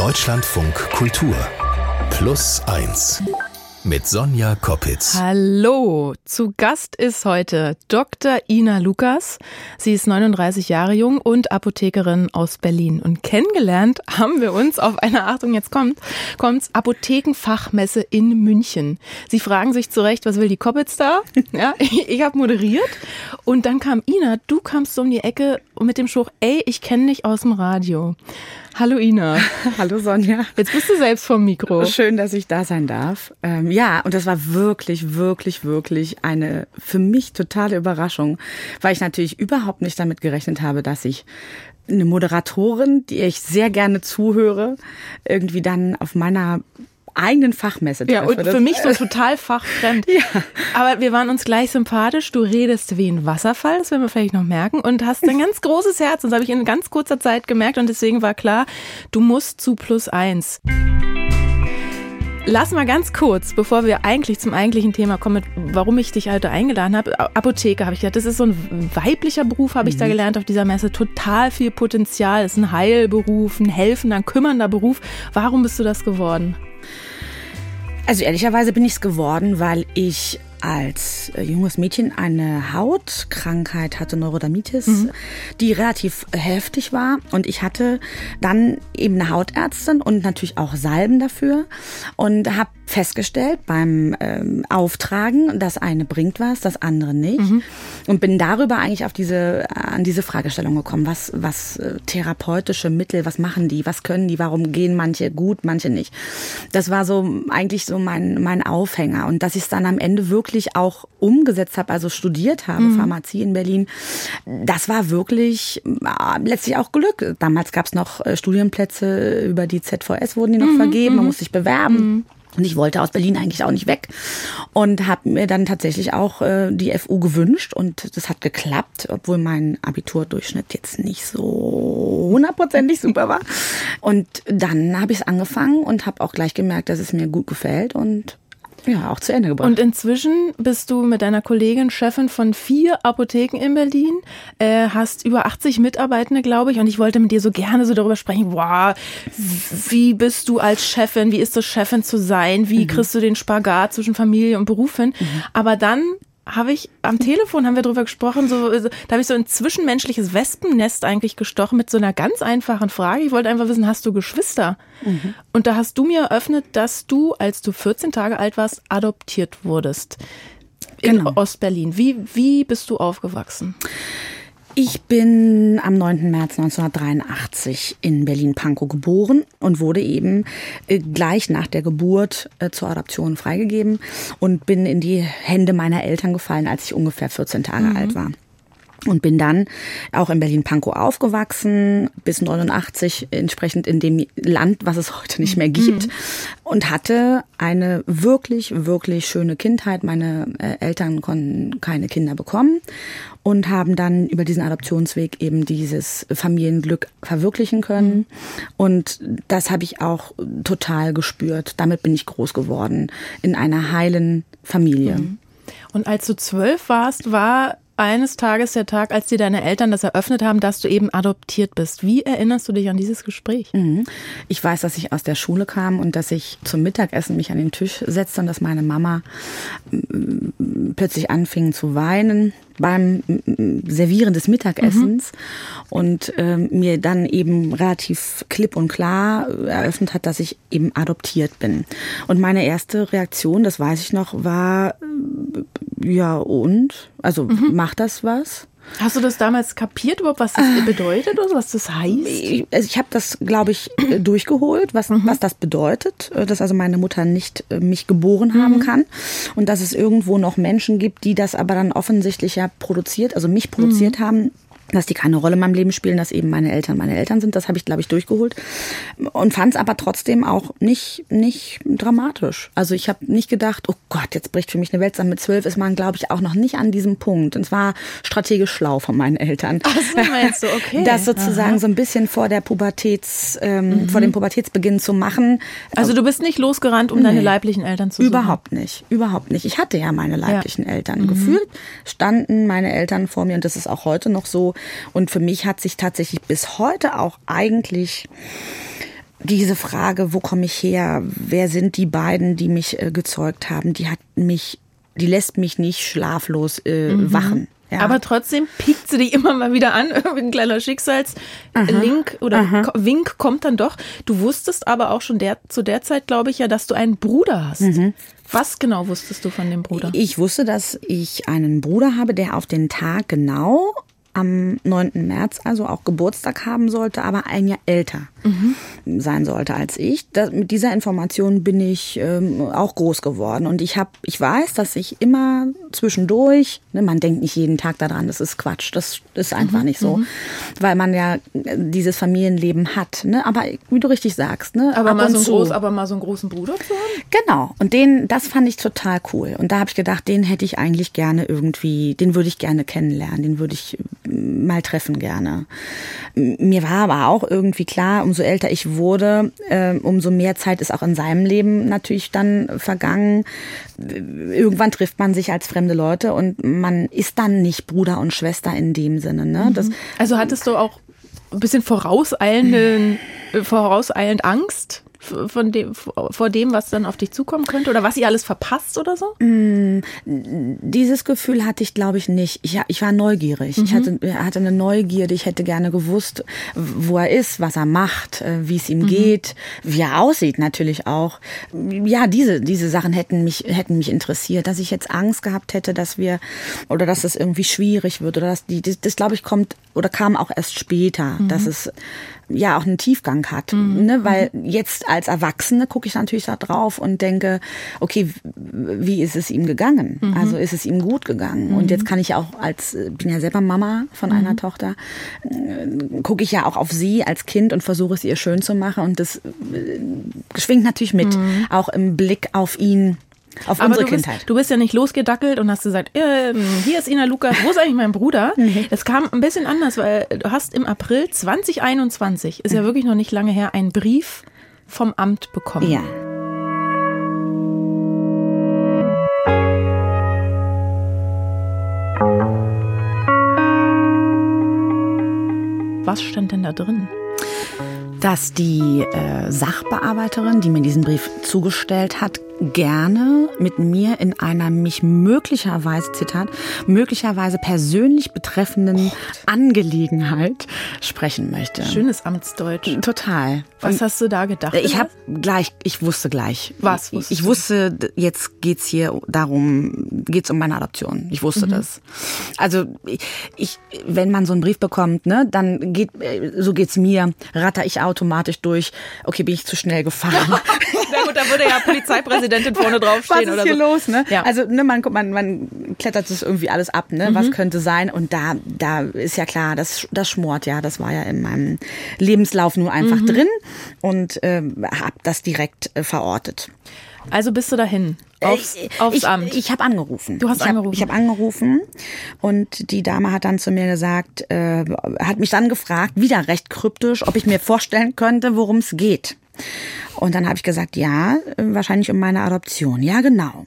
Deutschlandfunk Kultur Plus 1 mit Sonja Koppitz. Hallo, zu Gast ist heute Dr. Ina Lukas. Sie ist 39 Jahre jung und Apothekerin aus Berlin. Und kennengelernt haben wir uns auf einer, Achtung, jetzt kommt, kommt's, Apothekenfachmesse in München. Sie fragen sich zurecht, was will die Koppitz da? Ja, ich, ich habe moderiert. Und dann kam Ina, du kamst so um die Ecke mit dem Spruch, ey, ich kenne dich aus dem Radio. Hallo Ina. Hallo Sonja. Jetzt bist du selbst vom Mikro. Schön, dass ich da sein darf. Ähm, ja, und das war wirklich, wirklich, wirklich eine für mich totale Überraschung, weil ich natürlich überhaupt nicht damit gerechnet habe, dass ich eine Moderatorin, die ich sehr gerne zuhöre, irgendwie dann auf meiner eigenen Fachmesse. Ja, und für mich so total fachfremd. ja. Aber wir waren uns gleich sympathisch. Du redest wie ein Wasserfall, das werden wir vielleicht noch merken, und hast ein ganz großes Herz. Und das habe ich in ganz kurzer Zeit gemerkt und deswegen war klar, du musst zu plus eins. Lass mal ganz kurz, bevor wir eigentlich zum eigentlichen Thema kommen, warum ich dich heute eingeladen habe. Apotheke habe ich gedacht, das ist so ein weiblicher Beruf, habe ich da mhm. gelernt auf dieser Messe. Total viel Potenzial, ist ein Heilberuf, ein helfender, ein kümmernder Beruf. Warum bist du das geworden? Also ehrlicherweise bin ich es geworden, weil ich als äh, junges Mädchen eine Hautkrankheit hatte, Neurodermitis, mhm. die relativ heftig war. Und ich hatte dann eben eine Hautärztin und natürlich auch Salben dafür und habe festgestellt beim ähm, Auftragen, das eine bringt was, das andere nicht. Mhm. Und bin darüber eigentlich auf diese, an diese Fragestellung gekommen. Was, was äh, therapeutische Mittel, was machen die, was können die, warum gehen manche gut, manche nicht. Das war so eigentlich so mein, mein Aufhänger. Und dass ich es dann am Ende wirklich auch umgesetzt habe, also studiert habe, mhm. Pharmazie in Berlin, das war wirklich äh, letztlich auch Glück. Damals gab es noch äh, Studienplätze über die ZVS, wurden die noch mhm. vergeben, man mhm. musste sich bewerben. Und ich wollte aus Berlin eigentlich auch nicht weg und habe mir dann tatsächlich auch äh, die FU gewünscht und das hat geklappt, obwohl mein Abiturdurchschnitt jetzt nicht so hundertprozentig super war. Und dann habe ich es angefangen und habe auch gleich gemerkt, dass es mir gut gefällt und ja, auch zu Ende gebracht. Und inzwischen bist du mit deiner Kollegin Chefin von vier Apotheken in Berlin, äh, hast über 80 Mitarbeitende, glaube ich, und ich wollte mit dir so gerne so darüber sprechen, wow, wie bist du als Chefin, wie ist es, Chefin zu sein, wie mhm. kriegst du den Spagat zwischen Familie und Beruf hin? Mhm. Aber dann habe ich am Telefon haben wir darüber gesprochen, so, da habe ich so ein zwischenmenschliches Wespennest eigentlich gestochen mit so einer ganz einfachen Frage. Ich wollte einfach wissen, hast du Geschwister? Mhm. Und da hast du mir eröffnet, dass du, als du 14 Tage alt warst, adoptiert wurdest in genau. Ostberlin. Wie, wie bist du aufgewachsen? Ich bin am 9. März 1983 in Berlin-Pankow geboren und wurde eben äh, gleich nach der Geburt äh, zur Adoption freigegeben und bin in die Hände meiner Eltern gefallen, als ich ungefähr 14 Tage mhm. alt war und bin dann auch in Berlin-Pankow aufgewachsen, bis 89 entsprechend in dem Land, was es heute nicht mehr gibt mhm. und hatte eine wirklich, wirklich schöne Kindheit. Meine äh, Eltern konnten keine Kinder bekommen und haben dann über diesen Adoptionsweg eben dieses Familienglück verwirklichen können. Mhm. Und das habe ich auch total gespürt. Damit bin ich groß geworden in einer heilen Familie. Mhm. Und als du zwölf warst, war eines Tages der Tag, als dir deine Eltern das eröffnet haben, dass du eben adoptiert bist. Wie erinnerst du dich an dieses Gespräch? Mhm. Ich weiß, dass ich aus der Schule kam und dass ich zum Mittagessen mich an den Tisch setzte und dass meine Mama mm, plötzlich anfing zu weinen beim Servieren des Mittagessens mhm. und ähm, mir dann eben relativ klipp und klar eröffnet hat, dass ich eben adoptiert bin. Und meine erste Reaktion, das weiß ich noch, war ja und? Also mhm. macht das was? Hast du das damals kapiert überhaupt, was das äh, bedeutet oder was das heißt? Ich, also ich habe das, glaube ich, äh, durchgeholt, was, mhm. was das bedeutet, äh, dass also meine Mutter nicht mich geboren haben mhm. kann und dass es irgendwo noch Menschen gibt, die das aber dann offensichtlich ja produziert, also mich produziert mhm. haben dass die keine Rolle in meinem Leben spielen, dass eben meine Eltern meine Eltern sind. Das habe ich, glaube ich, durchgeholt und fand es aber trotzdem auch nicht nicht dramatisch. Also ich habe nicht gedacht, oh Gott, jetzt bricht für mich eine Welt zusammen. Mit zwölf ist man, glaube ich, auch noch nicht an diesem Punkt. Und zwar strategisch schlau von meinen Eltern. Ach so meinst du, okay. Das sozusagen Aha. so ein bisschen vor der Pubertäts, ähm, mhm. vor dem Pubertätsbeginn zu machen. Also du bist nicht losgerannt, um nee, deine leiblichen Eltern zu suchen? Überhaupt nicht, überhaupt nicht. Ich hatte ja meine leiblichen ja. Eltern. Mhm. Gefühlt standen meine Eltern vor mir und das ist auch heute noch so und für mich hat sich tatsächlich bis heute auch eigentlich diese Frage, wo komme ich her? Wer sind die beiden, die mich äh, gezeugt haben? Die hat mich, die lässt mich nicht schlaflos äh, mhm. wachen. Ja. Aber trotzdem piekt sie dich immer mal wieder an. Irgendwie ein kleiner Schicksalslink oder Aha. Wink kommt dann doch. Du wusstest aber auch schon der, zu der Zeit, glaube ich, ja, dass du einen Bruder hast. Mhm. Was genau wusstest du von dem Bruder? Ich wusste, dass ich einen Bruder habe, der auf den Tag genau am 9. März also auch Geburtstag haben sollte, aber ein Jahr älter mhm. sein sollte als ich. Das, mit dieser Information bin ich ähm, auch groß geworden und ich habe, ich weiß, dass ich immer zwischendurch, ne, man denkt nicht jeden Tag daran, das ist Quatsch, das ist einfach mhm. nicht so, mhm. weil man ja dieses Familienleben hat. Ne? Aber wie du richtig sagst, ne, aber mal so einen groß, aber mal so einen großen Bruder zu haben. Genau. Und den, das fand ich total cool. Und da habe ich gedacht, den hätte ich eigentlich gerne irgendwie, den würde ich gerne kennenlernen, den würde ich mal treffen gerne. Mir war aber auch irgendwie klar, umso älter ich wurde, äh, umso mehr Zeit ist auch in seinem Leben natürlich dann vergangen. Irgendwann trifft man sich als fremde Leute und man ist dann nicht Bruder und Schwester in dem Sinne. Ne? Das, also hattest du auch ein bisschen vorauseilenden, äh, vorauseilend Angst? Von dem, vor dem, was dann auf dich zukommen könnte oder was ihr alles verpasst oder so? Mm, dieses Gefühl hatte ich, glaube ich, nicht. Ich, ich war neugierig. Mhm. Ich hatte, hatte eine Neugierde. Ich hätte gerne gewusst, wo er ist, was er macht, äh, wie es ihm mhm. geht, wie er aussieht natürlich auch. Ja, diese, diese Sachen hätten mich, hätten mich interessiert. Dass ich jetzt Angst gehabt hätte, dass wir oder dass es irgendwie schwierig wird oder dass die, das, das glaube ich, kommt oder kam auch erst später, mhm. dass es ja auch einen Tiefgang hat. Mhm. Ne? Weil mhm. jetzt als Erwachsene gucke ich natürlich da drauf und denke, okay, wie ist es ihm gegangen? Mhm. Also ist es ihm gut gegangen? Und jetzt mhm. kann ich auch als, bin ja selber Mama von einer mhm. Tochter, äh, gucke ich ja auch auf sie als Kind und versuche es ihr schön zu machen. Und das äh, schwingt natürlich mit, auch im Blick auf ihn auf Aber unsere du Kindheit. Bist, du bist ja nicht losgedackelt und hast gesagt, äh, hier ist Ina Lukas, wo ist eigentlich mein Bruder? Es kam ein bisschen anders, weil du hast im April 2021, ist ja mhm. wirklich noch nicht lange her, einen Brief vom Amt bekommen. Ja. Was stand denn da drin? Dass die äh, Sachbearbeiterin, die mir diesen Brief zugestellt hat, gerne mit mir in einer mich möglicherweise, Zitat, möglicherweise persönlich betreffenden Angelegenheit sprechen möchte. Schönes Amtsdeutsch. Total. Was Und hast du da gedacht? Ich habe gleich, ich wusste gleich. Was wusstest Ich wusste, jetzt geht's hier darum, geht's um meine Adoption. Ich wusste mhm. das. Also ich, wenn man so einen Brief bekommt, ne, dann geht, so geht's mir, ratter ich automatisch durch. Okay, bin ich zu schnell gefahren. Na gut, da würde ja Polizeipräsidentin vorne draufstehen Was ist hier so. los, ne? Ja. Also ne, man, man, man klettert das irgendwie alles ab, ne? Mhm. Was könnte sein? Und da, da ist ja klar, das, das schmort ja. Das war ja in meinem Lebenslauf nur einfach mhm. drin und äh, habe das direkt äh, verortet. Also bist du dahin? Aufs, aufs ich, Amt. Ich habe angerufen. Du hast ich angerufen. Hab, ich habe angerufen und die Dame hat dann zu mir gesagt, äh, hat mich dann gefragt, wieder recht kryptisch, ob ich mir vorstellen könnte, worum es geht. Und dann habe ich gesagt, ja, wahrscheinlich um meine Adoption. Ja, genau.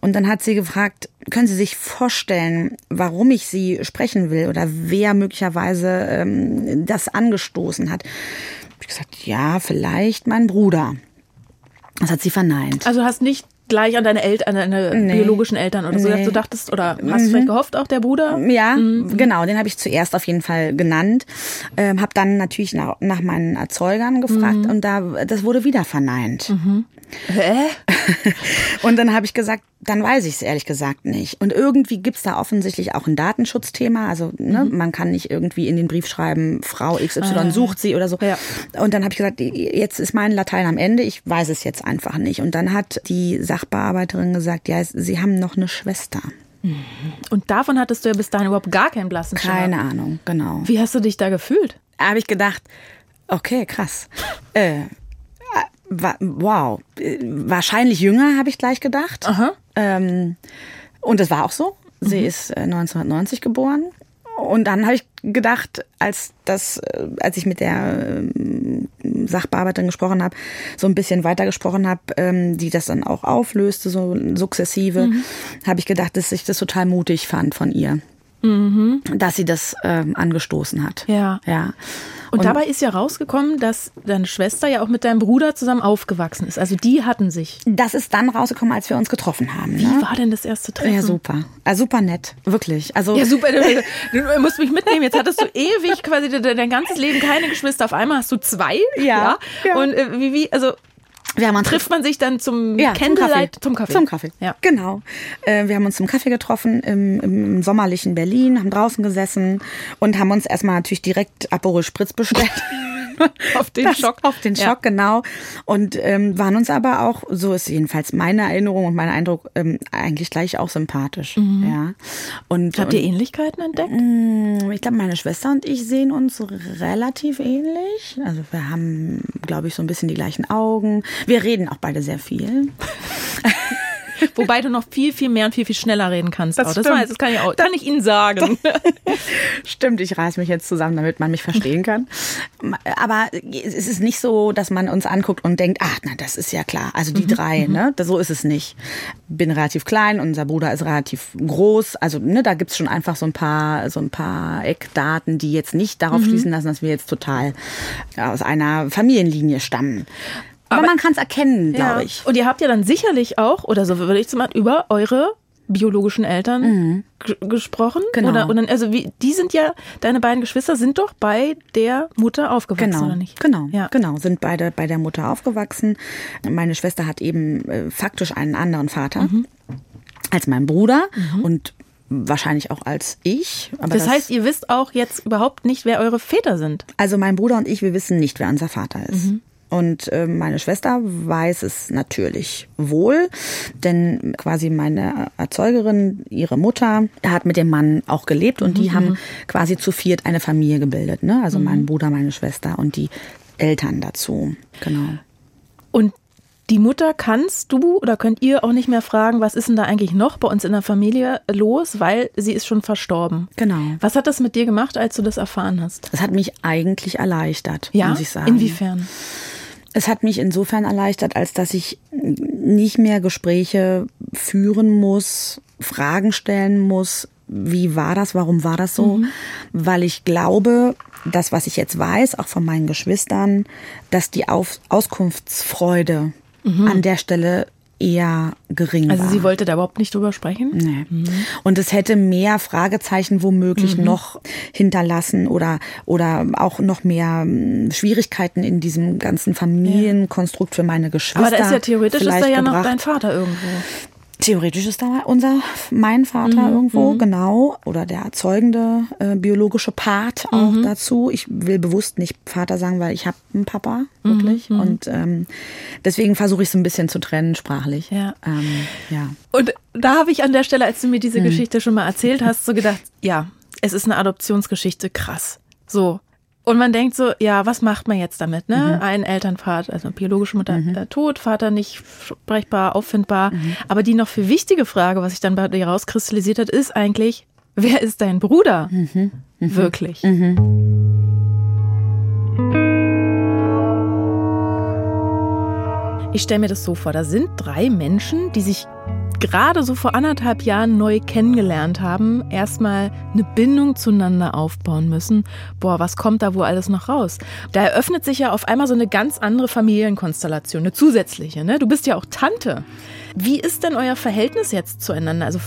Und dann hat sie gefragt, können Sie sich vorstellen, warum ich Sie sprechen will oder wer möglicherweise ähm, das angestoßen hat? Hab ich gesagt, ja, vielleicht mein Bruder. Das hat sie verneint. Also hast nicht gleich an deine Eltern, an deine nee. biologischen Eltern oder so, nee. du dachtest oder hast du mhm. vielleicht gehofft auch der Bruder? Ja, mhm. genau, den habe ich zuerst auf jeden Fall genannt, ähm, habe dann natürlich nach, nach meinen Erzeugern gefragt mhm. und da das wurde wieder verneint. Hä? und dann habe ich gesagt, dann weiß ich es ehrlich gesagt nicht. Und irgendwie gibt's da offensichtlich auch ein Datenschutzthema. Also ne, mhm. man kann nicht irgendwie in den Brief schreiben, Frau XY ah, sucht sie oder so. Ja. Und dann habe ich gesagt, jetzt ist mein Latein am Ende, ich weiß es jetzt einfach nicht. Und dann hat die Sachbearbeiterin gesagt, ja, sie haben noch eine Schwester. Mhm. Und davon hattest du ja bis dahin überhaupt gar keinen blassen Schimmer. Keine Ahnung, genau. Wie hast du dich da gefühlt? Habe ich gedacht, okay, krass. äh, wow, wahrscheinlich jünger, habe ich gleich gedacht. Ähm, und es war auch so. Sie mhm. ist 1990 äh, geboren. Und dann habe ich gedacht, als das, äh, als ich mit der ähm, Sachbearbeiterin gesprochen habe, so ein bisschen weiter gesprochen habe, ähm, die das dann auch auflöste, so sukzessive, mhm. habe ich gedacht, dass ich das total mutig fand von ihr, mhm. dass sie das ähm, angestoßen hat. Ja. Ja. Und, und dabei ist ja rausgekommen, dass deine Schwester ja auch mit deinem Bruder zusammen aufgewachsen ist. Also die hatten sich. Das ist dann rausgekommen, als wir uns getroffen haben. Wie ne? war denn das erste Treffen? Ja, super. Also super nett, wirklich. Also ja, super. Du, du musst mich mitnehmen. Jetzt hattest du ewig quasi dein ganzes Leben keine Geschwister. Auf einmal hast du zwei. Ja. ja. ja. Und äh, wie, wie, also wir haben uns trifft man sich dann zum ja, Candlelight zum Kaffee. Zum Kaffee. Ja. Genau. Äh, wir haben uns zum Kaffee getroffen im, im sommerlichen Berlin, haben draußen gesessen und haben uns erstmal natürlich direkt Aperol Spritz bestellt. auf den das, Schock. Auf den Schock, ja. genau. Und ähm, waren uns aber auch, so ist jedenfalls meine Erinnerung und mein Eindruck, ähm, eigentlich gleich auch sympathisch. Mhm. Ja. Und, Habt ihr Ähnlichkeiten entdeckt? Mm, ich glaube, meine Schwester und ich sehen uns relativ ähnlich. Also wir haben, glaube ich, so ein bisschen die gleichen Augen. Wir reden auch beide sehr viel. Wobei du noch viel, viel mehr und viel, viel schneller reden kannst. Das, das, weiß, das kann, ich auch, kann ich Ihnen sagen. stimmt, ich reiß mich jetzt zusammen, damit man mich verstehen kann. Aber es ist nicht so, dass man uns anguckt und denkt, ach, na, das ist ja klar. Also die mhm. drei, mhm. ne? So ist es nicht. Bin relativ klein, unser Bruder ist relativ groß. Also, ne, da gibt's schon einfach so ein paar, so ein paar Eckdaten, die jetzt nicht darauf mhm. schließen lassen, dass wir jetzt total aus einer Familienlinie stammen. Aber, Aber man kann es erkennen, glaube ja. ich. Und ihr habt ja dann sicherlich auch, oder so würde ich zum Beispiel, über eure biologischen Eltern mhm. gesprochen. Genau. Oder, oder, also wie, die sind ja, deine beiden Geschwister sind doch bei der Mutter aufgewachsen, genau. oder nicht? Genau, ja. genau, sind beide bei der Mutter aufgewachsen. Meine Schwester hat eben äh, faktisch einen anderen Vater mhm. als mein Bruder mhm. und wahrscheinlich auch als ich. das, das heißt, ihr wisst auch jetzt überhaupt nicht, wer eure Väter sind. Also mein Bruder und ich, wir wissen nicht, wer unser Vater ist. Mhm. Und äh, meine Schwester weiß es natürlich wohl, denn quasi meine Erzeugerin, ihre Mutter, hat mit dem Mann auch gelebt und mhm. die haben quasi zu viert eine Familie gebildet. Ne? Also mhm. mein Bruder, meine Schwester und die Eltern dazu. Genau. Und die Mutter kannst du oder könnt ihr auch nicht mehr fragen, was ist denn da eigentlich noch bei uns in der Familie los, weil sie ist schon verstorben. Genau. Was hat das mit dir gemacht, als du das erfahren hast? Das hat mich eigentlich erleichtert, ja? muss ich sagen. Inwiefern? Es hat mich insofern erleichtert, als dass ich nicht mehr Gespräche führen muss, Fragen stellen muss, wie war das, warum war das so, mhm. weil ich glaube, das, was ich jetzt weiß, auch von meinen Geschwistern, dass die Auf Auskunftsfreude mhm. an der Stelle eher gering also war. Also sie wollte da überhaupt nicht drüber sprechen? Nee. Mhm. Und es hätte mehr Fragezeichen womöglich mhm. noch hinterlassen oder, oder auch noch mehr hm, Schwierigkeiten in diesem ganzen Familienkonstrukt für meine Geschwister. Aber da ist ja theoretisch ist da ja gebracht. noch dein Vater irgendwo. Theoretisch ist da unser, mein Vater mhm, irgendwo, mhm. genau, oder der erzeugende äh, biologische Part auch mhm. dazu. Ich will bewusst nicht Vater sagen, weil ich habe einen Papa, mhm, wirklich. Mhm. Und ähm, deswegen versuche ich es ein bisschen zu trennen, sprachlich. Ja. Ähm, ja. Und da habe ich an der Stelle, als du mir diese mhm. Geschichte schon mal erzählt hast, so gedacht, ja, es ist eine Adoptionsgeschichte, krass. So, und man denkt so, ja, was macht man jetzt damit? Ne? Mhm. Ein Elternvater, also biologische Mutter mhm. äh, tot, Vater nicht sprechbar, auffindbar. Mhm. Aber die noch viel wichtige Frage, was sich dann bei dir rauskristallisiert hat, ist eigentlich, wer ist dein Bruder? Mhm. Mhm. Wirklich. Mhm. Ich stelle mir das so vor, da sind drei Menschen, die sich gerade so vor anderthalb Jahren neu kennengelernt haben, erstmal eine Bindung zueinander aufbauen müssen. Boah, was kommt da wohl alles noch raus? Da eröffnet sich ja auf einmal so eine ganz andere Familienkonstellation, eine zusätzliche. Ne? Du bist ja auch Tante. Wie ist denn euer Verhältnis jetzt zueinander? Also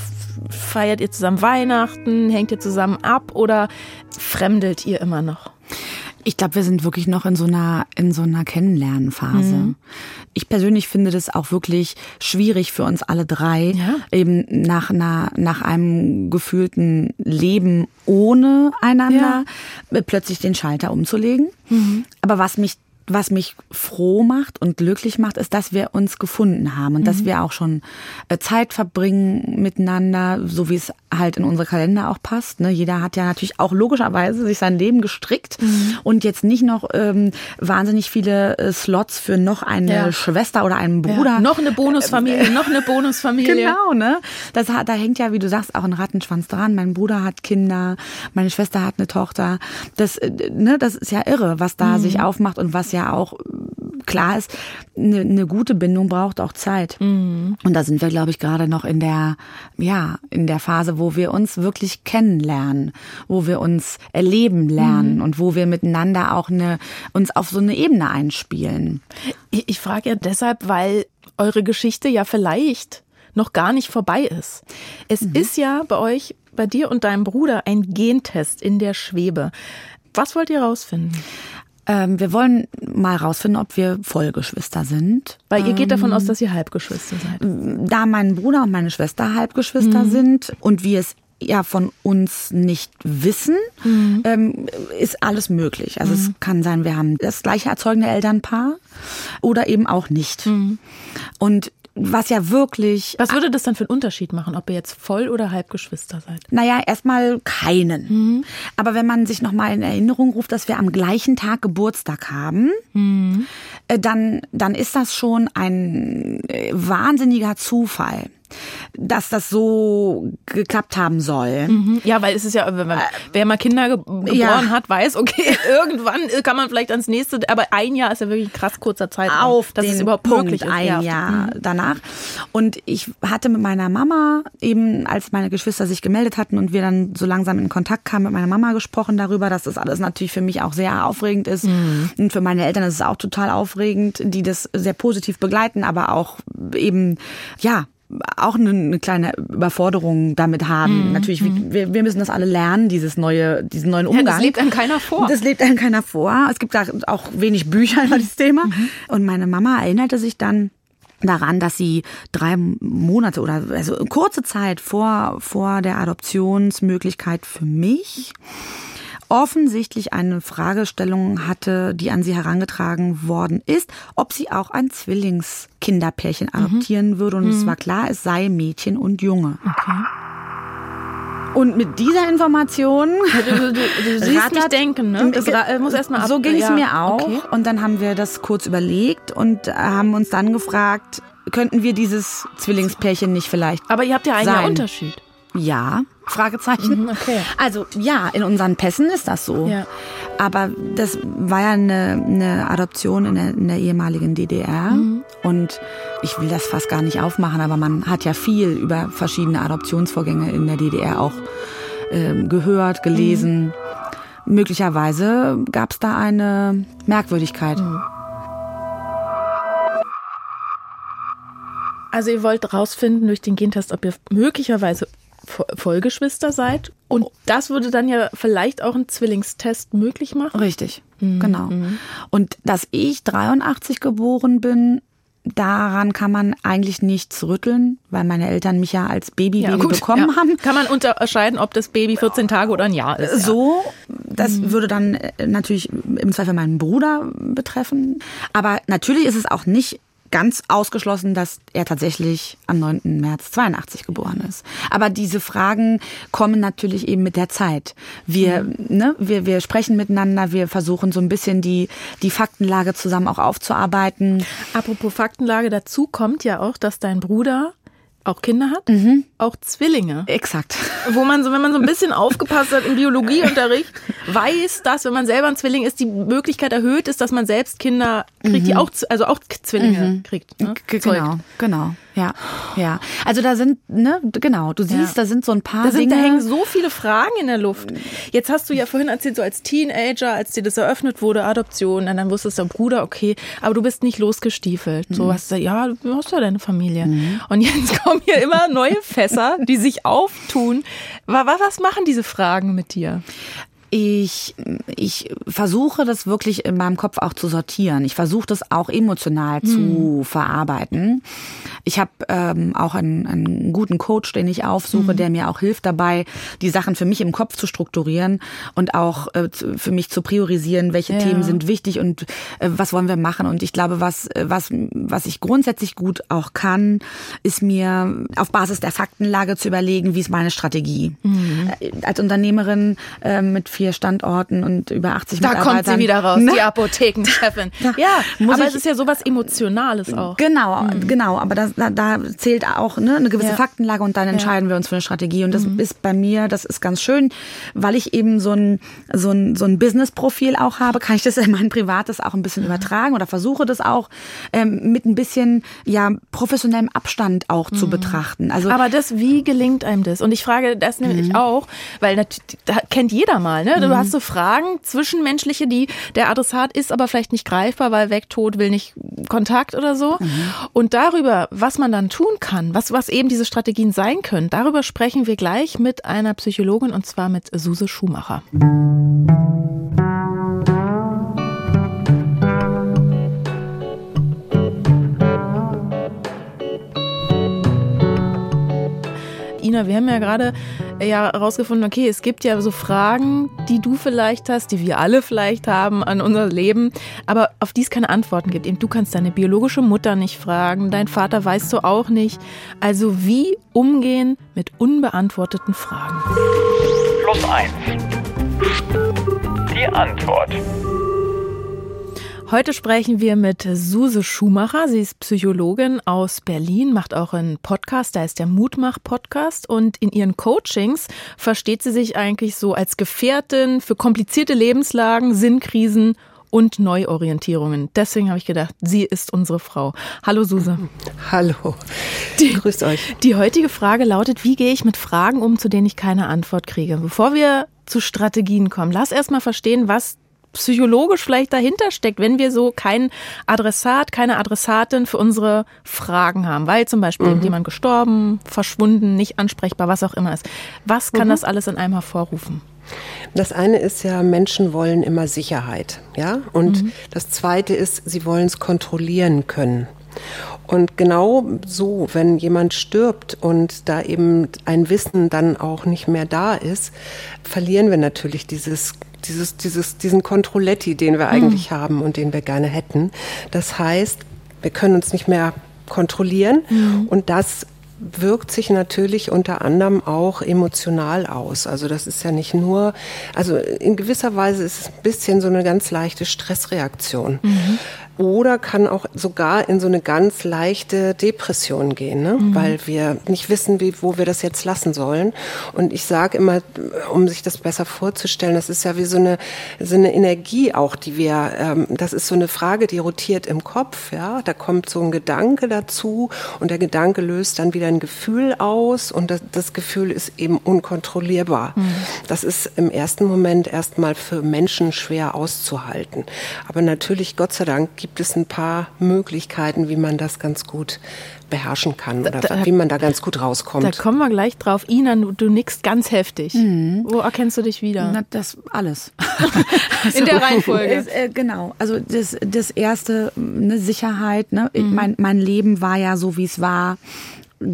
feiert ihr zusammen Weihnachten, hängt ihr zusammen ab oder fremdelt ihr immer noch? Ich glaube, wir sind wirklich noch in so einer in so einer Kennenlernphase. Mhm. Ich persönlich finde das auch wirklich schwierig für uns alle drei, ja. eben nach einer nach einem gefühlten Leben ohne einander ja. plötzlich den Schalter umzulegen. Mhm. Aber was mich was mich froh macht und glücklich macht, ist, dass wir uns gefunden haben und mhm. dass wir auch schon äh, Zeit verbringen miteinander, so wie es halt in unsere Kalender auch passt. Ne? Jeder hat ja natürlich auch logischerweise sich sein Leben gestrickt mhm. und jetzt nicht noch ähm, wahnsinnig viele äh, Slots für noch eine ja. Schwester oder einen Bruder. Ja. Noch eine Bonusfamilie, äh, noch eine Bonusfamilie. Genau, ne? Das hat, da hängt ja, wie du sagst, auch ein Rattenschwanz dran. Mein Bruder hat Kinder, meine Schwester hat eine Tochter. Das, äh, ne, das ist ja irre, was da mhm. sich aufmacht und was ja auch klar ist, eine, eine gute Bindung braucht auch Zeit. Mhm. Und da sind wir, glaube ich, gerade noch in der, ja, in der Phase, wo wir uns wirklich kennenlernen, wo wir uns erleben lernen mhm. und wo wir miteinander auch eine, uns auf so eine Ebene einspielen. Ich, ich frage ja deshalb, weil eure Geschichte ja vielleicht noch gar nicht vorbei ist. Es mhm. ist ja bei euch, bei dir und deinem Bruder ein Gentest in der Schwebe. Was wollt ihr rausfinden? Ähm, wir wollen mal rausfinden, ob wir Vollgeschwister sind. Weil ihr geht davon aus, ähm, dass ihr Halbgeschwister seid. Da mein Bruder und meine Schwester Halbgeschwister mhm. sind und wir es ja von uns nicht wissen, mhm. ähm, ist alles möglich. Also mhm. es kann sein, wir haben das gleiche erzeugende Elternpaar oder eben auch nicht. Mhm. Und was ja wirklich. Was würde das dann für einen Unterschied machen, ob ihr jetzt Voll- oder Halbgeschwister seid? Naja, erstmal keinen. Mhm. Aber wenn man sich nochmal in Erinnerung ruft, dass wir am gleichen Tag Geburtstag haben, mhm. dann, dann ist das schon ein äh, wahnsinniger Zufall dass das so geklappt haben soll. Mhm. Ja, weil es ist ja, wenn man, wer mal Kinder ge geboren ja. hat, weiß, okay, irgendwann kann man vielleicht ans nächste, aber ein Jahr ist ja wirklich ein krass kurzer Zeit. Auf das ist überhaupt Punkt möglich ist. ein ja. Jahr mhm. danach. Und ich hatte mit meiner Mama eben, als meine Geschwister sich gemeldet hatten und wir dann so langsam in Kontakt kamen, mit meiner Mama gesprochen darüber, dass das alles natürlich für mich auch sehr aufregend ist. Mhm. Und für meine Eltern ist es auch total aufregend, die das sehr positiv begleiten, aber auch eben, ja, auch eine, eine kleine Überforderung damit haben. Mhm. Natürlich, mhm. wir, wir müssen das alle lernen, dieses neue, diesen neuen Umgang. Ja, das lebt einem keiner vor. Das lebt einem keiner vor. Es gibt auch wenig Bücher über das Thema. Mhm. Und meine Mama erinnerte sich dann daran, dass sie drei Monate oder also kurze Zeit vor, vor der Adoptionsmöglichkeit für mich offensichtlich eine Fragestellung hatte, die an sie herangetragen worden ist, ob sie auch ein Zwillingskinderpärchen mhm. adoptieren würde. Und mhm. es war klar, es sei Mädchen und Junge. Okay. Und mit dieser Information. du, du, du siehst mich denken, ne? Das muss erstmal So ging es ja. mir auch. Okay. Und dann haben wir das kurz überlegt und haben uns dann gefragt, könnten wir dieses Zwillingspärchen nicht vielleicht. Aber ihr habt ja einen sein? Unterschied. Ja, Fragezeichen. Mhm, okay. Also ja, in unseren Pässen ist das so. Ja. Aber das war ja eine, eine Adoption in der, in der ehemaligen DDR. Mhm. Und ich will das fast gar nicht aufmachen, aber man hat ja viel über verschiedene Adoptionsvorgänge in der DDR auch äh, gehört, gelesen. Mhm. Möglicherweise gab es da eine Merkwürdigkeit. Mhm. Also ihr wollt rausfinden durch den Gentest, ob ihr möglicherweise Vollgeschwister seid. Und das würde dann ja vielleicht auch einen Zwillingstest möglich machen. Richtig, mhm. genau. Mhm. Und dass ich 83 geboren bin, daran kann man eigentlich nichts rütteln, weil meine Eltern mich ja als Baby, ja, bekommen ja. haben. Kann man unterscheiden, ob das Baby 14 Tage oder ein Jahr ist. So, das mhm. würde dann äh, natürlich im Zweifel meinen Bruder betreffen. Aber natürlich ist es auch nicht ganz ausgeschlossen, dass er tatsächlich am 9. März 82 geboren ist. Aber diese Fragen kommen natürlich eben mit der Zeit. Wir, mhm. ne, wir, wir sprechen miteinander, wir versuchen so ein bisschen die, die Faktenlage zusammen auch aufzuarbeiten. Apropos Faktenlage, dazu kommt ja auch, dass dein Bruder auch Kinder hat, mhm. auch Zwillinge. Exakt. Wo man so, wenn man so ein bisschen aufgepasst hat im Biologieunterricht, weiß, dass wenn man selber ein Zwilling ist, die Möglichkeit erhöht ist, dass man selbst Kinder kriegt, mhm. die auch, also auch Zwillinge mhm. kriegt. Ne? Genau, genau. Ja, ja. Also da sind, ne, genau, du siehst, ja. da sind so ein paar da sind, Dinge. Da hängen so viele Fragen in der Luft. Jetzt hast du ja vorhin erzählt, so als Teenager, als dir das eröffnet wurde, Adoption, und dann wusstest du, Bruder, okay, aber du bist nicht losgestiefelt. Mhm. So hast du, ja, du hast ja deine Familie. Mhm. Und jetzt kommen hier immer neue Fässer, die sich auftun. Was machen diese Fragen mit dir? Ich, ich versuche das wirklich in meinem Kopf auch zu sortieren. Ich versuche das auch emotional hm. zu verarbeiten. Ich habe ähm, auch einen, einen guten Coach, den ich aufsuche, hm. der mir auch hilft dabei, die Sachen für mich im Kopf zu strukturieren und auch äh, für mich zu priorisieren, welche ja. Themen sind wichtig und äh, was wollen wir machen. Und ich glaube, was, äh, was, was ich grundsätzlich gut auch kann, ist mir auf Basis der Faktenlage zu überlegen, wie ist meine Strategie. Mhm. Als Unternehmerin äh, mit vier Standorten und über 80 da Mitarbeitern. Da kommt sie wieder raus, ne? die Apothekenchefin. ja, aber es ist ja sowas Emotionales auch. Genau, mhm. genau. Aber das, da, da zählt auch ne, eine gewisse ja. Faktenlage und dann entscheiden ja. wir uns für eine Strategie. Und das mhm. ist bei mir, das ist ganz schön, weil ich eben so ein, so ein, so ein Business-Profil auch habe, kann ich das in mein Privates auch ein bisschen übertragen oder versuche das auch ähm, mit ein bisschen ja professionellem Abstand auch zu mhm. betrachten. Also aber das, wie gelingt einem das? Und ich frage das nämlich mhm. Auch, weil das kennt jeder mal. Ne? Du mhm. hast so Fragen zwischenmenschliche, die der Adressat ist aber vielleicht nicht greifbar, weil weg, tot, will nicht Kontakt oder so. Mhm. Und darüber, was man dann tun kann, was, was eben diese Strategien sein können, darüber sprechen wir gleich mit einer Psychologin und zwar mit Suse Schumacher. Ina, wir haben ja gerade ja herausgefunden, okay, es gibt ja so Fragen, die du vielleicht hast, die wir alle vielleicht haben an unser Leben, aber auf die es keine Antworten gibt. Eben, du kannst deine biologische Mutter nicht fragen, dein Vater weißt du auch nicht. Also wie umgehen mit unbeantworteten Fragen? Plus eins. Die Antwort. Heute sprechen wir mit Suse Schumacher. Sie ist Psychologin aus Berlin, macht auch einen Podcast, da ist der Mutmach-Podcast. Und in ihren Coachings versteht sie sich eigentlich so als Gefährtin für komplizierte Lebenslagen, Sinnkrisen und Neuorientierungen. Deswegen habe ich gedacht, sie ist unsere Frau. Hallo Suse. Hallo. Die, Grüßt euch. Die heutige Frage lautet, wie gehe ich mit Fragen um, zu denen ich keine Antwort kriege? Bevor wir zu Strategien kommen, lass erst mal verstehen, was psychologisch vielleicht dahinter steckt, wenn wir so kein Adressat, keine Adressatin für unsere Fragen haben, weil zum Beispiel mhm. jemand gestorben, verschwunden, nicht ansprechbar, was auch immer ist. Was kann mhm. das alles in einem hervorrufen? Das eine ist ja, Menschen wollen immer Sicherheit, ja. Und mhm. das zweite ist, sie wollen es kontrollieren können. Und genau so, wenn jemand stirbt und da eben ein Wissen dann auch nicht mehr da ist, verlieren wir natürlich dieses dieses, dieses, diesen Controletti, den wir eigentlich mhm. haben und den wir gerne hätten. Das heißt, wir können uns nicht mehr kontrollieren mhm. und das wirkt sich natürlich unter anderem auch emotional aus. Also das ist ja nicht nur, also in gewisser Weise ist es ein bisschen so eine ganz leichte Stressreaktion. Mhm oder kann auch sogar in so eine ganz leichte Depression gehen, ne? Mhm. weil wir nicht wissen, wie, wo wir das jetzt lassen sollen. Und ich sage immer, um sich das besser vorzustellen, das ist ja wie so eine, so eine Energie auch, die wir, ähm, das ist so eine Frage, die rotiert im Kopf. Ja? Da kommt so ein Gedanke dazu und der Gedanke löst dann wieder ein Gefühl aus und das, das Gefühl ist eben unkontrollierbar. Mhm. Das ist im ersten Moment erstmal für Menschen schwer auszuhalten. Aber natürlich, Gott sei Dank, gibt gibt es ein paar Möglichkeiten, wie man das ganz gut beherrschen kann oder da, wie man da ganz gut rauskommt. Da kommen wir gleich drauf. Ina, du, du nickst ganz heftig. Mhm. Wo erkennst du dich wieder? Na, das alles. In der Reihenfolge. Ist, äh, genau. Also das, das erste, eine Sicherheit. Ne? Mhm. Mein, mein Leben war ja so, wie es war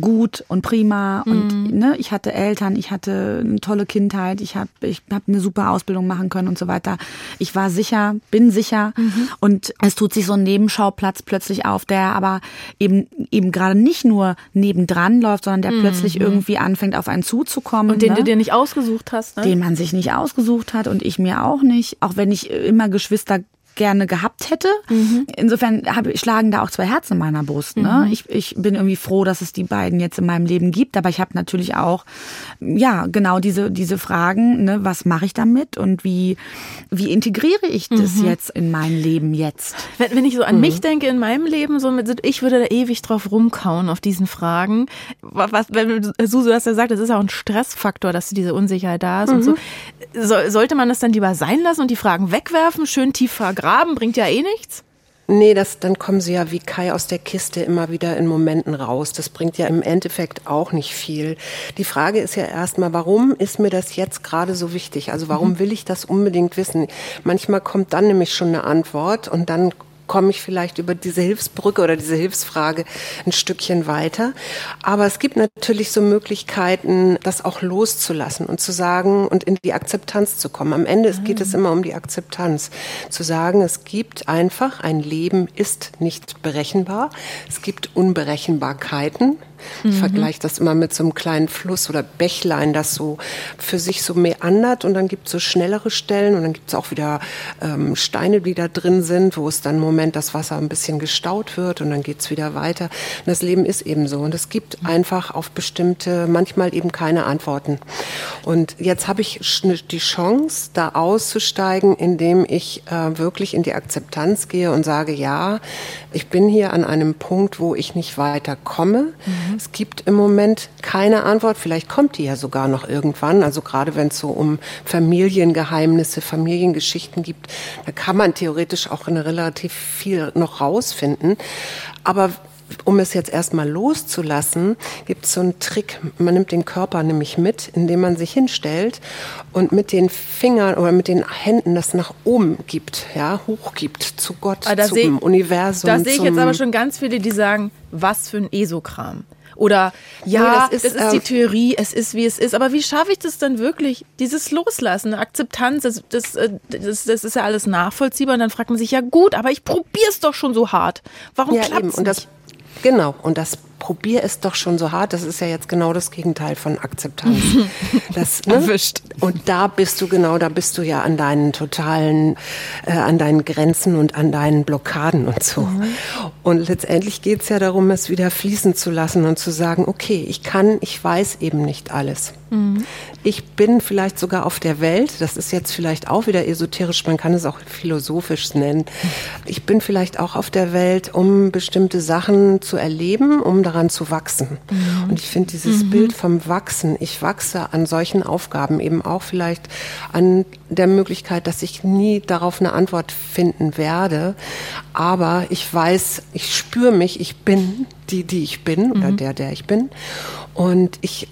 gut und prima und mhm. ne, ich hatte Eltern, ich hatte eine tolle Kindheit, ich habe ich hab eine super Ausbildung machen können und so weiter. Ich war sicher, bin sicher mhm. und es tut sich so ein Nebenschauplatz plötzlich auf, der aber eben eben gerade nicht nur nebendran läuft, sondern der mhm. plötzlich irgendwie anfängt auf einen zuzukommen und den ne? du dir nicht ausgesucht hast, ne? den man sich nicht ausgesucht hat und ich mir auch nicht, auch wenn ich immer Geschwister gerne gehabt hätte. Mhm. Insofern habe, schlagen da auch zwei Herzen in meiner Brust. Ne? Mhm. Ich, ich bin irgendwie froh, dass es die beiden jetzt in meinem Leben gibt, aber ich habe natürlich auch, ja, genau diese, diese Fragen, ne? was mache ich damit und wie, wie integriere ich das mhm. jetzt in mein Leben jetzt? Wenn, wenn ich so an mich mhm. denke in meinem Leben, so mit, ich würde da ewig drauf rumkauen auf diesen Fragen. Was, wenn Susu hast ja gesagt, das ist auch ein Stressfaktor, dass diese Unsicherheit da ist und so. Mhm. so. Sollte man das dann lieber sein lassen und die Fragen wegwerfen, schön tief vergraben? Graben bringt ja eh nichts. Nee, das, dann kommen sie ja wie Kai aus der Kiste immer wieder in Momenten raus. Das bringt ja im Endeffekt auch nicht viel. Die Frage ist ja erstmal, warum ist mir das jetzt gerade so wichtig? Also warum mhm. will ich das unbedingt wissen? Manchmal kommt dann nämlich schon eine Antwort und dann komme ich vielleicht über diese Hilfsbrücke oder diese Hilfsfrage ein Stückchen weiter. Aber es gibt natürlich so Möglichkeiten, das auch loszulassen und zu sagen und in die Akzeptanz zu kommen. Am Ende geht es immer um die Akzeptanz. Zu sagen, es gibt einfach, ein Leben ist nicht berechenbar. Es gibt Unberechenbarkeiten Ich vergleiche das immer mit so einem kleinen Fluss oder Bächlein, das so für sich so meandert und dann gibt es so schnellere Stellen und dann gibt es auch wieder ähm, Steine, die da drin sind, wo es dann im Moment das Wasser ein bisschen gestaut wird und dann geht es wieder weiter. Und das Leben ist eben so und es gibt einfach auf bestimmte, manchmal eben keine Antworten. Und jetzt habe ich die Chance, da auszusteigen, indem ich äh, wirklich in die Akzeptanz gehe und sage, ja, ich bin hier an einem Punkt, wo ich nicht weiterkomme. Mhm. Es gibt im Moment keine Antwort. Vielleicht kommt die ja sogar noch irgendwann. Also gerade wenn es so um Familiengeheimnisse, Familiengeschichten gibt, da kann man theoretisch auch eine relativ viel noch rausfinden. Aber um es jetzt erstmal loszulassen, gibt es so einen Trick. Man nimmt den Körper nämlich mit, indem man sich hinstellt und mit den Fingern oder mit den Händen das nach oben gibt, ja, hochgibt zu Gott, ah, zum seh, Universum. Da sehe ich jetzt aber schon ganz viele, die sagen, was für ein Esokram. Oder ja, nee, das, ist, das ist die ähm, Theorie, es ist wie es ist. Aber wie schaffe ich das dann wirklich? Dieses Loslassen, Akzeptanz, das, das, äh, das, das ist ja alles nachvollziehbar. Und dann fragt man sich, ja gut, aber ich probiere es doch schon so hart. Warum ja, klappt es nicht? Genau, und das probier es doch schon so hart. Das ist ja jetzt genau das Gegenteil von Akzeptanz. Das, ne? Erwischt. Und da bist du genau, da bist du ja an deinen totalen, äh, an deinen Grenzen und an deinen Blockaden und so. Mhm. Und letztendlich geht es ja darum, es wieder fließen zu lassen und zu sagen, okay, ich kann, ich weiß eben nicht alles. Mhm. Ich bin vielleicht sogar auf der Welt, das ist jetzt vielleicht auch wieder esoterisch, man kann es auch philosophisch nennen. Ich bin vielleicht auch auf der Welt, um bestimmte Sachen zu erleben, um daran zu wachsen. Mhm. Und ich finde dieses mhm. Bild vom Wachsen, ich wachse an solchen Aufgaben eben auch vielleicht an der Möglichkeit, dass ich nie darauf eine Antwort finden werde. Aber ich weiß, ich spüre mich, ich bin die, die ich bin oder mhm. der, der ich bin. Und ich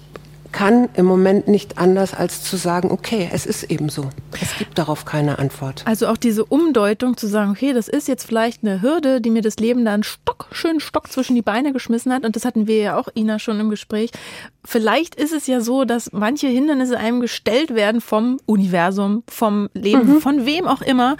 kann im Moment nicht anders, als zu sagen, okay, es ist eben so. Es gibt darauf keine Antwort. Also auch diese Umdeutung zu sagen, okay, das ist jetzt vielleicht eine Hürde, die mir das Leben da einen Stock, schönen Stock zwischen die Beine geschmissen hat. Und das hatten wir ja auch, Ina, schon im Gespräch. Vielleicht ist es ja so, dass manche Hindernisse einem gestellt werden vom Universum, vom Leben, mhm. von wem auch immer,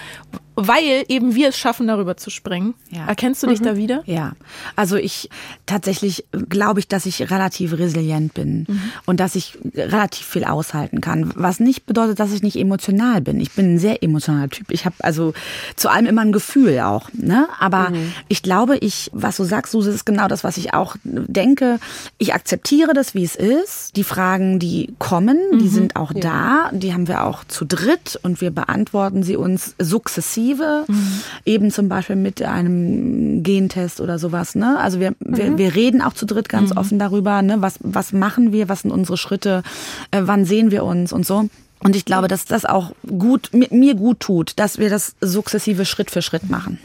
weil eben wir es schaffen, darüber zu springen. Ja. Erkennst du dich mhm. da wieder? Ja. Also ich tatsächlich glaube ich, dass ich relativ resilient bin mhm. und dass ich relativ viel aushalten kann. Was nicht bedeutet, dass ich nicht emotional bin. Ich bin ein sehr emotionaler Typ. Ich habe also zu allem immer ein Gefühl auch. Ne? Aber mhm. ich glaube, ich, was du sagst, Suse, ist genau das, was ich auch denke. Ich akzeptiere das, wie es ist. Die Fragen, die kommen, die mhm. sind auch ja. da. Die haben wir auch zu dritt und wir beantworten sie uns sukzessiv Alternative, mhm. eben zum Beispiel mit einem Gentest oder sowas. Ne? Also wir, mhm. wir, wir reden auch zu dritt ganz mhm. offen darüber, ne? was, was machen wir, was sind unsere Schritte, äh, wann sehen wir uns und so. Und ich glaube, dass das auch gut, mir gut tut, dass wir das sukzessive Schritt für Schritt machen.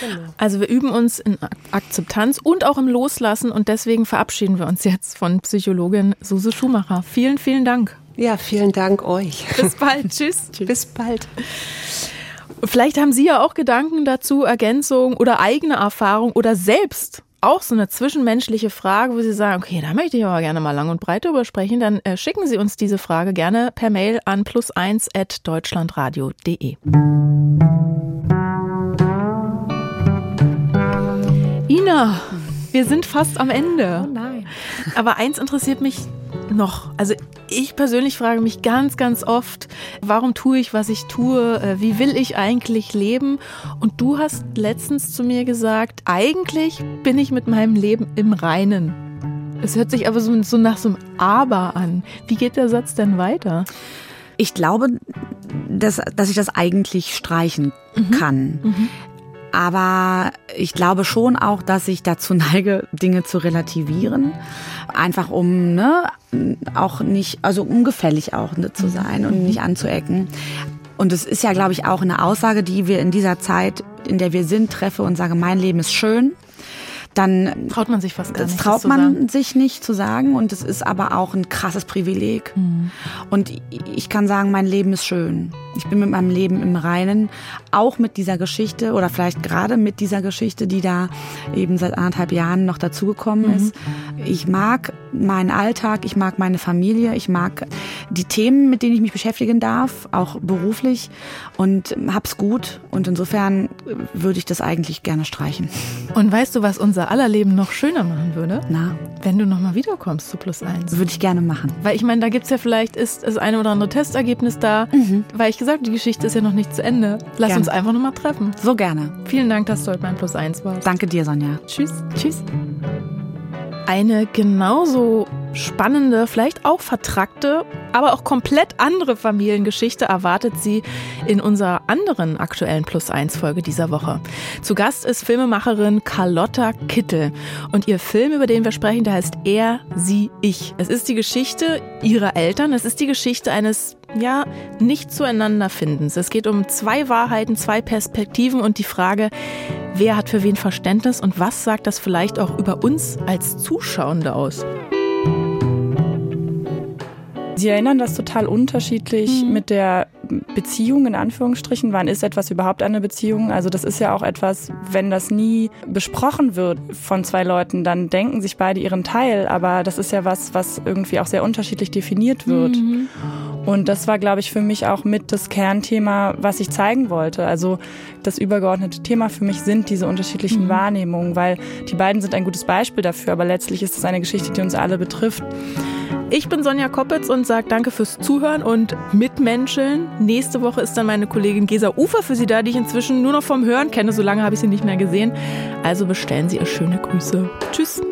Genau. Also wir üben uns in Akzeptanz und auch im Loslassen und deswegen verabschieden wir uns jetzt von Psychologin Suse Schumacher. Vielen, vielen Dank. Ja, vielen Dank euch. Bis bald. Tschüss. Tschüss. Bis bald. Vielleicht haben Sie ja auch Gedanken dazu, Ergänzungen oder eigene Erfahrung oder selbst auch so eine zwischenmenschliche Frage, wo Sie sagen, okay, da möchte ich aber gerne mal lang und breit drüber sprechen, dann äh, schicken Sie uns diese Frage gerne per Mail an plus1 at deutschlandradio.de. Ina, wir sind fast am Ende. Oh nein. Aber eins interessiert mich noch. Also ich persönlich frage mich ganz, ganz oft, warum tue ich, was ich tue? Äh, wie will ich eigentlich leben? Und du hast letztens zu mir gesagt, eigentlich bin ich mit meinem Leben im Reinen. Es hört sich aber so, so nach so einem Aber an. Wie geht der Satz denn weiter? Ich glaube, dass, dass ich das eigentlich streichen mhm. kann. Mhm. Aber ich glaube schon auch, dass ich dazu neige, Dinge zu relativieren. Einfach um ne, auch nicht, also ungefällig auch ne, zu sein und nicht anzuecken. Und es ist ja, glaube ich, auch eine Aussage, die wir in dieser Zeit, in der wir sind, treffe und sage, mein Leben ist schön dann traut man sich fast gar nicht. Das traut man sich nicht zu sagen und es ist aber auch ein krasses Privileg. Mhm. Und ich kann sagen, mein Leben ist schön. Ich bin mit meinem Leben im Reinen, auch mit dieser Geschichte oder vielleicht gerade mit dieser Geschichte, die da eben seit anderthalb Jahren noch dazugekommen mhm. ist. Ich mag meinen Alltag, ich mag meine Familie, ich mag die Themen, mit denen ich mich beschäftigen darf, auch beruflich und hab's gut. Und insofern würde ich das eigentlich gerne streichen. Und weißt du, was unser aller Leben noch schöner machen würde? Na? Wenn du nochmal wiederkommst zu Plus Eins. Würde ich gerne machen. Weil ich meine, da gibt's ja vielleicht, ist das eine oder andere Testergebnis da. Mhm. Weil ich gesagt, die Geschichte ist ja noch nicht zu Ende. Lass gerne. uns einfach nochmal treffen. So gerne. Vielen Dank, dass du heute mein Plus Eins warst. Danke dir, Sonja. Tschüss. Tschüss. Eine genauso spannende, vielleicht auch vertrackte, aber auch komplett andere Familiengeschichte erwartet sie in unserer anderen aktuellen Plus 1 Folge dieser Woche. Zu Gast ist Filmemacherin Carlotta Kittel und ihr Film, über den wir sprechen, der heißt Er, Sie, Ich. Es ist die Geschichte ihrer Eltern, es ist die Geschichte eines ja, nicht zueinander findens. Es geht um zwei Wahrheiten, zwei Perspektiven und die Frage, wer hat für wen Verständnis und was sagt das vielleicht auch über uns als Zuschauende aus? Sie erinnern das total unterschiedlich mhm. mit der Beziehung in Anführungsstrichen. Wann ist etwas überhaupt eine Beziehung? Also das ist ja auch etwas, wenn das nie besprochen wird von zwei Leuten, dann denken sich beide ihren Teil. Aber das ist ja was, was irgendwie auch sehr unterschiedlich definiert wird. Mhm. Und das war, glaube ich, für mich auch mit das Kernthema, was ich zeigen wollte. Also das übergeordnete Thema für mich sind diese unterschiedlichen mhm. Wahrnehmungen, weil die beiden sind ein gutes Beispiel dafür, aber letztlich ist es eine Geschichte, die uns alle betrifft. Ich bin Sonja Koppitz und sage danke fürs Zuhören und Mitmenscheln. Nächste Woche ist dann meine Kollegin Gesa Ufer für Sie da, die ich inzwischen nur noch vom Hören kenne. So lange habe ich sie nicht mehr gesehen. Also bestellen Sie ihr schöne Grüße. Tschüss.